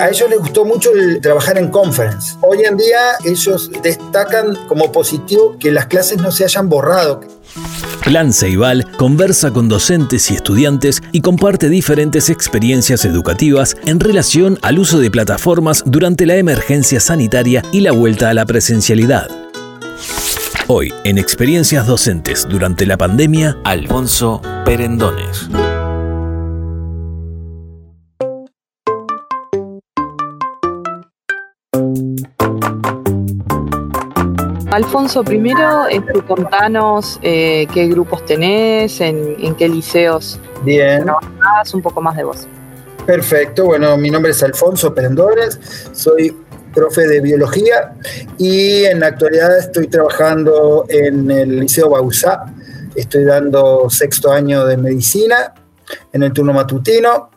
a ellos les gustó mucho el trabajar en conference. Hoy en día ellos destacan como positivo que las clases no se hayan borrado. Plan Ceibal conversa con docentes y estudiantes y comparte diferentes experiencias educativas en relación al uso de plataformas durante la emergencia sanitaria y la vuelta a la presencialidad. Hoy, en Experiencias Docentes durante la pandemia, Alfonso Perendones. Alfonso, primero este, contanos eh, qué grupos tenés, en, qué liceos Bien. un poco más de vos. Perfecto, bueno, mi nombre es Alfonso Perendores, soy profe de biología y en la actualidad estoy trabajando en el Liceo Bausá, estoy dando sexto año de medicina en el turno matutino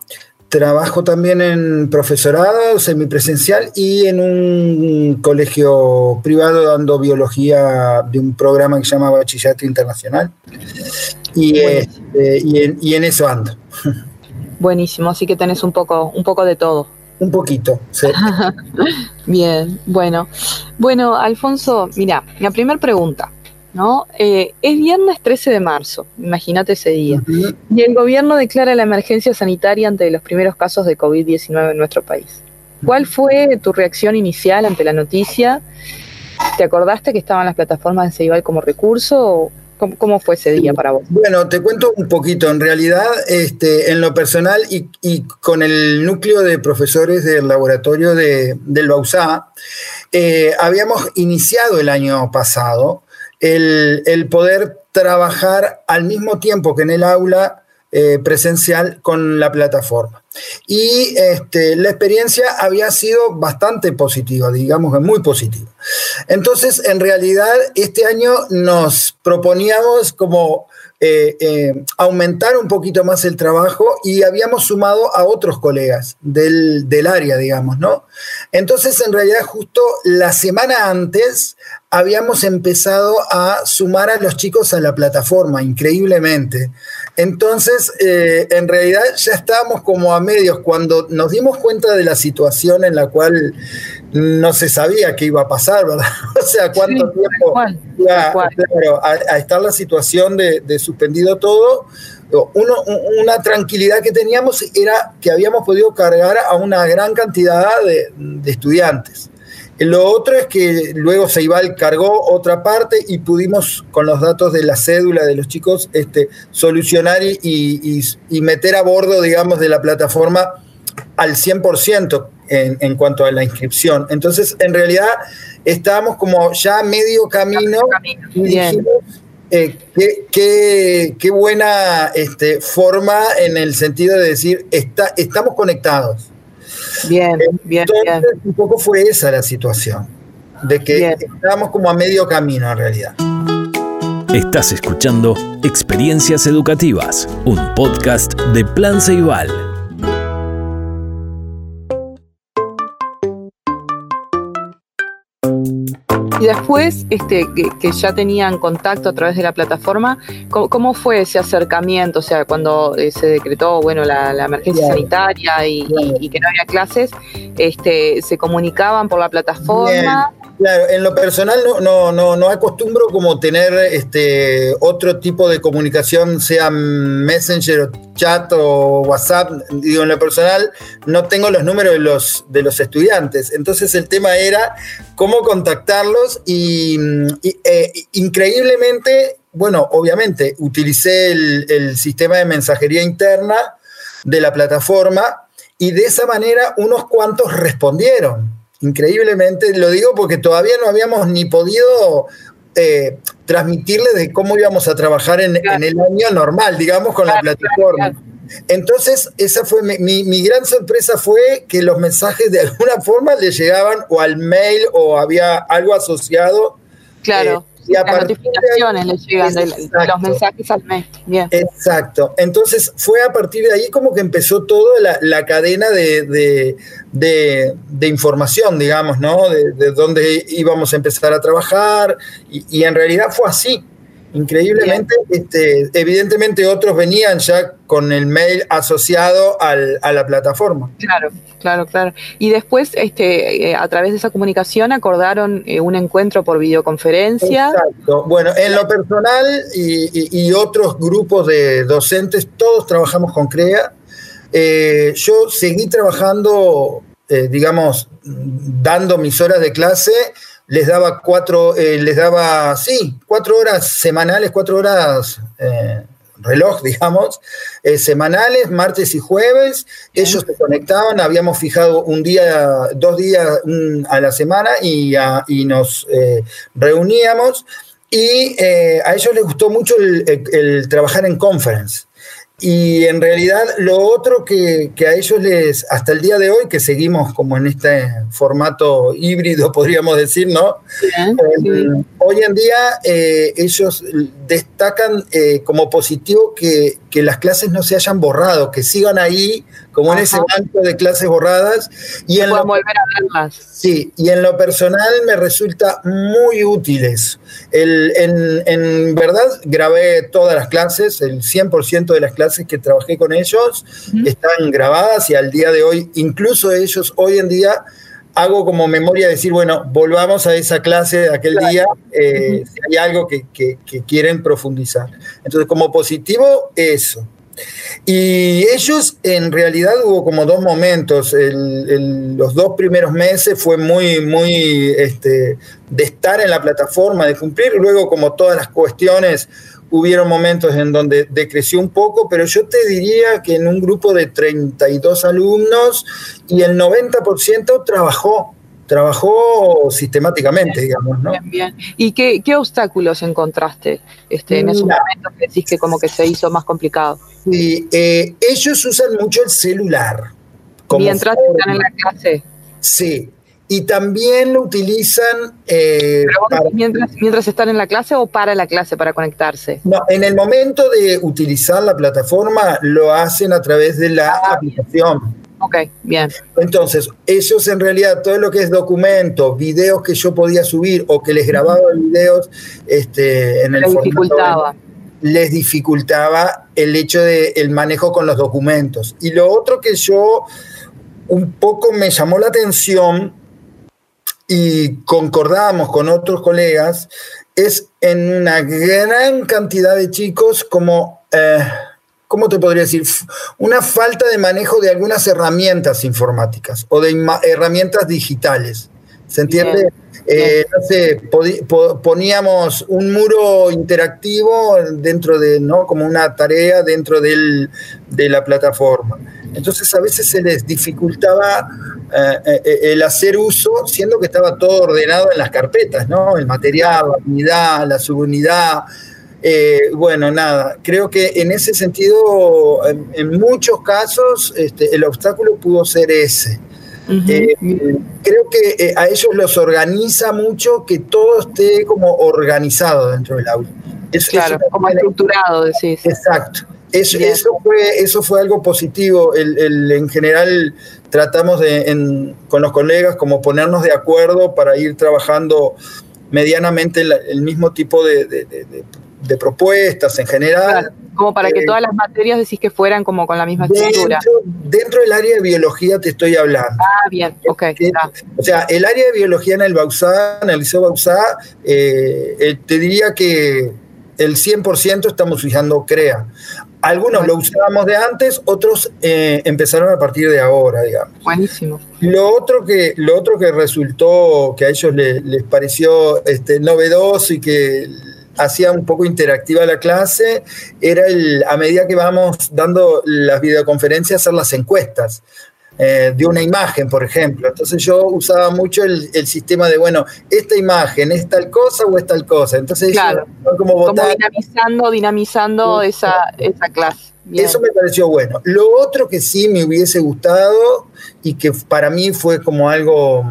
Trabajo también en profesorado semipresencial y en un colegio privado dando biología de un programa que se llama Bachillerato Internacional. Y, este, y, en, eso ando. Buenísimo, así que tenés un poco, un poco de todo. Un poquito, sí. Bien, bueno. Bueno, Alfonso, mira, la primera pregunta. ¿No? Eh, es viernes 13 de marzo, imagínate ese día. Y el gobierno declara la emergencia sanitaria ante los primeros casos de COVID-19 en nuestro país. ¿Cuál fue tu reacción inicial ante la noticia? ¿Te acordaste que estaban las plataformas de Ceibal como recurso? ¿Cómo, fue ese día para vos? Bueno, te cuento un poquito. En realidad, este, en lo personal y, con el núcleo de profesores del laboratorio de, del Bausá, eh, habíamos iniciado el año pasado el, poder trabajar al mismo tiempo que en el aula eh, presencial con la plataforma. Y este, la experiencia había sido bastante positiva, digamos que muy positiva. Entonces, en realidad, este año nos proponíamos como eh, eh, aumentar un poquito más el trabajo y habíamos sumado a otros colegas del, del, área, digamos, ¿no? Entonces, en realidad, justo la semana antes habíamos empezado a sumar a los chicos a la plataforma, increíblemente. Entonces, eh, en realidad ya estábamos como a medios cuando nos dimos cuenta de la situación en la cual no se sabía qué iba a pasar, ¿verdad? o sea, cuánto tiempo iba a, estar la situación de, suspendido todo. una tranquilidad que teníamos era que habíamos podido cargar a una gran cantidad de estudiantes. Lo otro es que luego Ceibal cargó otra parte y pudimos, con los datos de la cédula de los chicos, este, solucionar y, meter a bordo, digamos, de la plataforma al 100% en, en, cuanto a la inscripción. Entonces, en realidad, estábamos como ya medio camino. Y dijimos, eh, qué, buena este, forma en el sentido de decir, está, estamos conectados. Bien, bien, Entonces, un poco fue esa la situación, de que estábamos como a medio camino en realidad. Estás escuchando Experiencias Educativas, un podcast de Plan Ceibal. Y después, este, que, ya tenían contacto a través de la plataforma, ¿cómo, fue ese acercamiento? O sea, cuando eh, se decretó, bueno, la, emergencia sanitaria y, que no había clases, este, ¿se comunicaban por la plataforma? Claro, en lo personal no, no, no, no acostumbro como tener este otro tipo de comunicación, sea Messenger o chat o WhatsApp. Digo, en lo personal no tengo los números de los, de los estudiantes. Entonces el tema era cómo contactarlos y, eh, increíblemente, bueno, obviamente utilicé el, el sistema de mensajería interna de la plataforma y de esa manera unos cuantos respondieron increíblemente, lo digo porque todavía no habíamos ni podido eh, transmitirle de cómo íbamos a trabajar en, el año normal, digamos, con la plataforma. Entonces, esa fue mi, gran sorpresa fue que los mensajes de alguna forma le llegaban o al mail o había algo asociado. Claro. Eh, y Las notificaciones le llegan de, los mensajes al mes. Exacto. Entonces fue a partir de ahí como que empezó toda la, cadena de, información, digamos, ¿no? De, dónde íbamos a empezar a trabajar. Y, en realidad fue así. Increíblemente, este, evidentemente otros venían ya con el mail asociado al, a la plataforma. Claro, claro, claro. Y después, este, eh, a través de esa comunicación, acordaron eh, un encuentro por videoconferencia. Exacto. Bueno, en lo personal y, otros grupos de docentes, todos trabajamos con CREA. Eh, yo seguí trabajando, digamos, dando mis horas de clase les daba cuatro, eh, les daba, sí, cuatro horas semanales, cuatro horas eh, reloj, digamos, eh, semanales, martes y jueves. Ellos se conectaban, habíamos fijado un día, dos días a la semana y, nos reuníamos. Y a ellos les gustó mucho el trabajar en conference. Y en realidad lo otro que, a ellos les, hasta el día de hoy, que seguimos como en este formato híbrido, podríamos decir, ¿no? Eh, hoy en día eh, ellos destacan eh, como positivo que, las clases no se hayan borrado, que sigan ahí como en ese banco de clases borradas. Y en lo, volver a verlas. Sí, y en lo personal me resulta muy útil eso. en, verdad grabé todas las clases, el 100% de las clases que trabajé con ellos están grabadas y al día de hoy, incluso ellos hoy en día hago como memoria decir, bueno, volvamos a esa clase de aquel día, eh, si hay algo que, quieren profundizar. Entonces, como positivo, eso. Y ellos, en realidad, hubo como dos momentos. los dos primeros meses fue muy, muy este, de estar en la plataforma, de cumplir. Luego, como todas las cuestiones, hubieron momentos en donde decreció un poco, pero yo te diría que en un grupo de 32 alumnos y el 90% trabajó, trabajó sistemáticamente, digamos, ¿no? Bien, bien. ¿Y qué, obstáculos encontraste este, en esos momentos que decís que como que se hizo más complicado? Sí, eh, ellos usan mucho el celular. Mientras están en la clase. Sí, y también lo utilizan... Eh, mientras, están en la clase o para la clase, para conectarse? No, en el momento de utilizar la plataforma lo hacen a través de la ah, aplicación. Ok, bien. Entonces, ellos en realidad, todo lo que es documento, videos que yo podía subir o que les grababa videos este, en el les dificultaba. les dificultaba el hecho del el manejo con los documentos. Y lo otro que yo un poco me llamó la atención y concordamos con otros colegas es en una gran cantidad de chicos como, eh, ¿cómo te podría decir? Una falta de manejo de algunas herramientas informáticas o de herramientas digitales. ¿Se entiende? Eh, no sé, poníamos un muro interactivo dentro de, ¿no? Como una tarea dentro del, de la plataforma. Entonces a veces se les dificultaba eh, eh, el hacer uso, siendo que estaba todo ordenado en las carpetas, ¿no? El material, la unidad, la subunidad. Eh, bueno, nada, creo que en ese sentido, en, muchos casos, este, el obstáculo pudo ser ese. creo que a ellos los organiza mucho que todo esté como organizado dentro del aula. claro, como estructurado, decís. Exacto. Eso, eso, fue, eso fue algo positivo. El, en general tratamos de, con los colegas como ponernos de acuerdo para ir trabajando medianamente el, mismo tipo de, propuestas en general. como para que eh, todas las materias decís que fueran como con la misma estructura. Dentro, del área de biología te estoy hablando. Ah, bien, ok. Eh, o sea, el área de biología en el Bausá, en el Liceo Bausá, eh, te diría que el 100% estamos usando CREA. Algunos lo usábamos de antes, otros eh, empezaron a partir de ahora, digamos. Buenísimo. Lo otro que, lo otro que resultó, que a ellos les, pareció este, novedoso y que hacía un poco interactiva la clase, era el, a medida que vamos dando las videoconferencias, hacer las encuestas. Eh, de una imagen, por ejemplo. Entonces yo usaba mucho el, sistema de, bueno, esta imagen es tal cosa o es tal cosa. Entonces claro. como, como, dinamizando, dinamizando esa, esa clase. Eso me pareció bueno. Lo otro que sí me hubiese gustado y que para mí fue como algo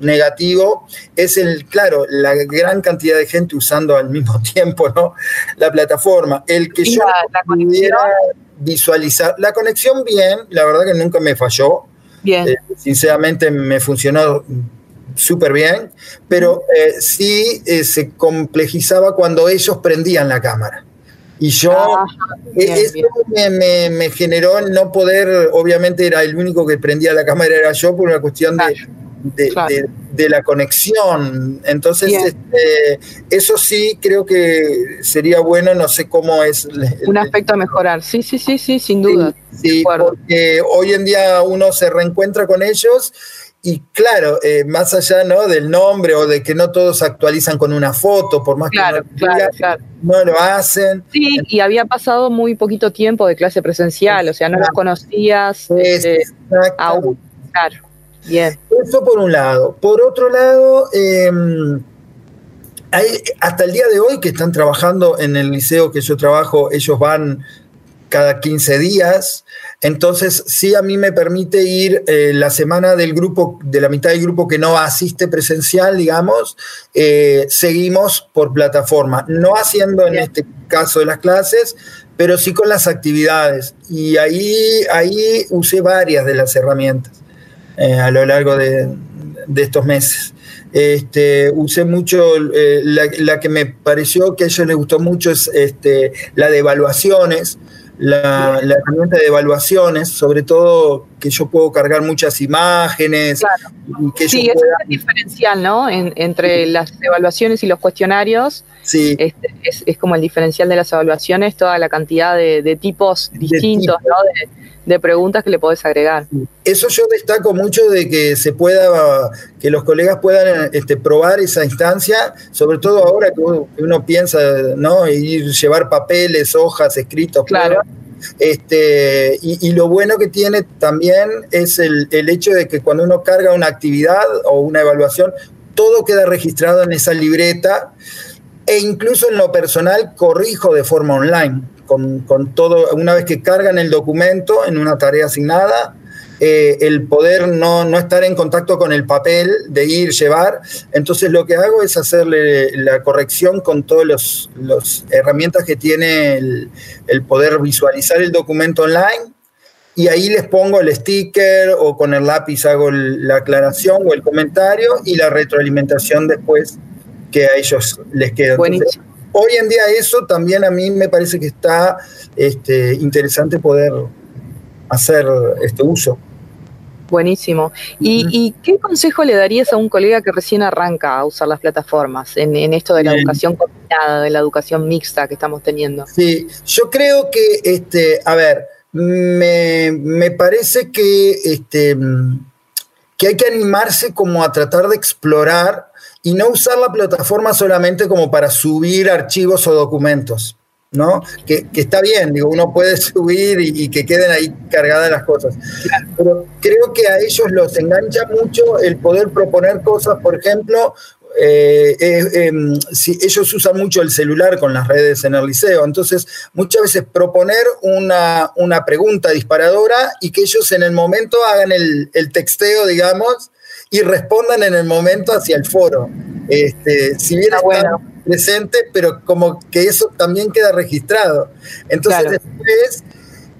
negativo es el, claro, la gran cantidad de gente usando al mismo tiempo ¿no? la plataforma. El que yo la, pudiera visualizar. La conexión bien, la verdad que nunca me falló. Bien. Eh, sinceramente me funcionó súper bien, pero eh, sí eh, se complejizaba cuando ellos prendían la cámara. Y yo, ah, eso Me, generó el no poder, obviamente era el único que prendía la cámara, era yo, por una cuestión de, la conexión. Entonces, este, eso sí creo que sería bueno, no sé cómo es. Un aspecto a mejorar, sí, sí, sí, sí, sin duda. Sí, porque hoy en día uno se reencuentra con ellos y claro, eh, más allá ¿no? del nombre o de que no todos actualizan con una foto, por más que no, lo hacen. Sí, y había pasado muy poquito tiempo de clase presencial, o sea, no los conocías este, aún. Claro, bien. Eso por un lado. Por otro lado, em, hasta el día de hoy que están trabajando en el liceo que yo trabajo, ellos van cada 15 días. Entonces, sí a mí me permite ir eh, la semana del grupo, de la mitad del grupo que no asiste presencial, digamos, eh, seguimos por plataforma, no haciendo en este caso de las clases, pero sí con las actividades. Y ahí, ahí usé varias de las herramientas eh, a lo largo de, estos meses. Este, usé mucho, la, la, que me pareció que a ellos les gustó mucho es este, la de evaluaciones, la, herramienta de evaluaciones, sobre todo que yo puedo cargar muchas imágenes. que sí, eso es el diferencial, ¿no? entre las evaluaciones y los cuestionarios. Sí. Este, es, como el diferencial de las evaluaciones, toda la cantidad de, tipos distintos, ¿no? De, preguntas que le podés agregar. Eso yo destaco mucho de que se pueda, que los colegas puedan este, probar esa instancia, sobre todo ahora que uno, piensa, ¿no? Ir llevar papeles, hojas, escritos, claro. Este, y, lo bueno que tiene también es el, hecho de que cuando uno carga una actividad o una evaluación, todo queda registrado en esa libreta e incluso en lo personal corrijo de forma online, con, todo, una vez que cargan el documento en una tarea asignada, eh, el poder no, estar en contacto con el papel, de ir, llevar. Entonces lo que hago es hacerle la corrección con todas las herramientas que tiene el, poder visualizar el documento online y ahí les pongo el sticker o con el lápiz hago la aclaración o el comentario y la retroalimentación después que a ellos les queda. Hoy en día eso también a mí me parece que está este, interesante poder hacer este uso. Buenísimo. ¿Y, qué consejo le darías a un colega que recién arranca a usar las plataformas en, esto de la educación combinada, de la educación mixta que estamos teniendo? Sí, yo creo que, este, a ver, me, parece que, este, que hay que animarse como a tratar de explorar y no usar la plataforma solamente como para subir archivos o documentos. ¿no? Que, está bien, digo, uno puede subir y, que queden ahí cargadas las cosas. Pero creo que a ellos los engancha mucho el poder proponer cosas, por ejemplo, eh, eh, em, si ellos usan mucho el celular con las redes en el liceo, entonces muchas veces proponer una, una pregunta disparadora y que ellos en el momento hagan el, el texteo, digamos, y respondan en el momento hacia el foro. Este, si bien está bueno presente, pero como que eso también queda registrado. Entonces después,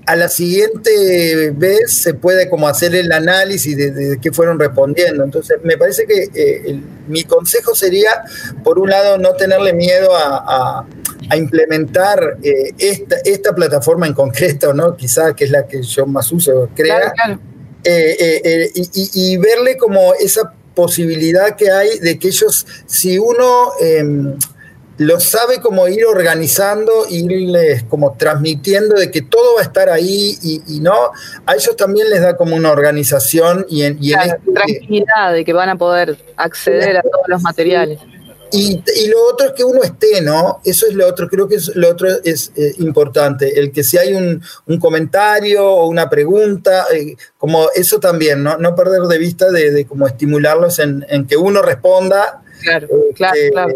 a la siguiente vez se puede como hacer el análisis de, qué fueron respondiendo. Entonces me parece que eh, mi consejo sería, por un lado, no tenerle miedo a, implementar eh, esta, esta, plataforma en concreto, ¿no? Quizás que es la que yo más uso, crea. Eh, y, y, verle como esa posibilidad que hay de que ellos, si uno em, lo sabe como ir organizando, irles como transmitiendo de que todo va a estar ahí y, no, a ellos también les da como una organización y en, y tranquilidad de que van a poder acceder a todos los materiales. Y, lo otro es que uno esté, ¿no? Eso es lo otro, creo que es, lo otro es eh, importante, el que si hay un, comentario o una pregunta, eh, como eso también, ¿no? No perder de vista de, de como estimularlos en, que uno responda. Claro, claro, este, claro,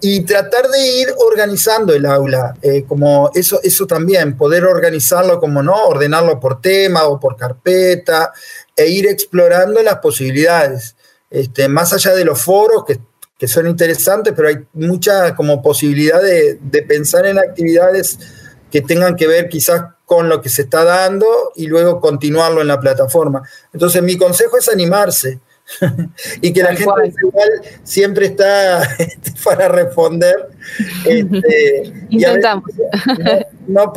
Y tratar de ir organizando el aula, eh, como eso, eso también, poder organizarlo como, ¿no? Ordenarlo por tema o por carpeta, e ir explorando las posibilidades. Este, más allá de los foros que que son interesantes, pero hay mucha como posibilidad de, pensar en actividades que tengan que ver quizás con lo que se está dando y luego continuarlo en la plataforma. Entonces mi consejo es animarse, y que la gente igual siempre está este, para responder. Este, Intentamos. no,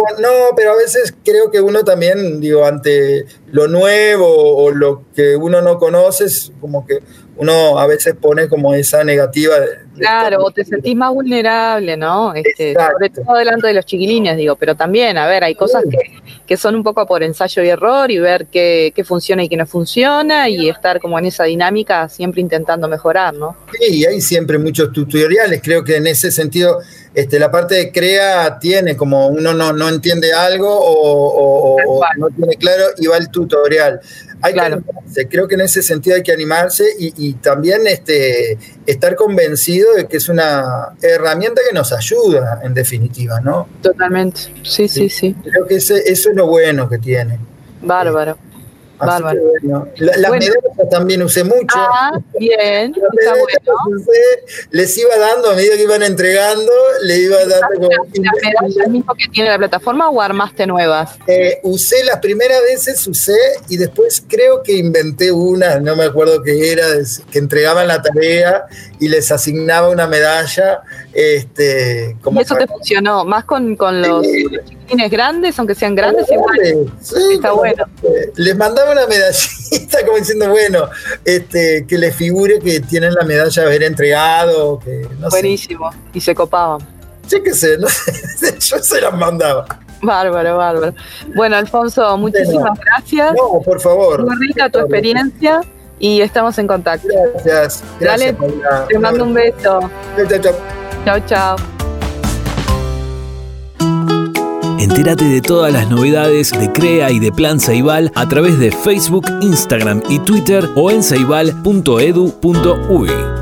pero a veces creo que uno también, digo, ante lo nuevo o lo que uno no conoce, es como que uno a veces pone como esa negativa. Claro, o te sentís más vulnerable, ¿no? Este, sobre todo delante de los chiquilines, digo, pero también, a ver, hay cosas que, que son un poco por ensayo y error y ver qué, qué, funciona y qué no funciona y estar como en esa dinámica siempre intentando mejorar, ¿no? Sí, hay siempre muchos tutoriales, creo que en ese sentido este, la parte de crea tiene como uno no, no entiende algo o, o no tiene claro y va el tutorial. Hay que creo que en ese sentido hay que animarse y, también este, estar convencido de que es una herramienta que nos ayuda, en definitiva, ¿no? Totalmente, sí, sí, sí. Creo que ese, eso es lo bueno que tiene. Bárbaro. Bárbaro. las medallas también usé mucho. Ah, bien. Está bueno. les iba dando a medida que iban entregando, le iba dando como. ¿Las medallas mismo que tiene la plataforma o armaste nuevas? Eh, usé las primeras veces, usé y después creo que inventé una, no me acuerdo qué era, que entregaban la tarea y les asignaba una medalla. Este, como ¿Y eso te funcionó? ¿Más con, con los, chiquitines grandes, aunque sean grandes? Igual. Sí, Está bueno. Les mandaba una medallita como diciendo, bueno, este, que les figure que tienen la medalla de haber entregado. Que, Buenísimo. Y se copaban. Sí que sé, yo se las mandaba. Bárbaro, bárbaro. Bueno, Alfonso, muchísimas gracias. No, por favor. Muy rica tu experiencia y estamos en contacto. Gracias. Dale, te mando un beso. Chao, chao. Chao, chao. Entérate de todas las novedades de CREA y de Plan Ceibal a través de Facebook, Instagram y Twitter o en ceibal.edu.uy.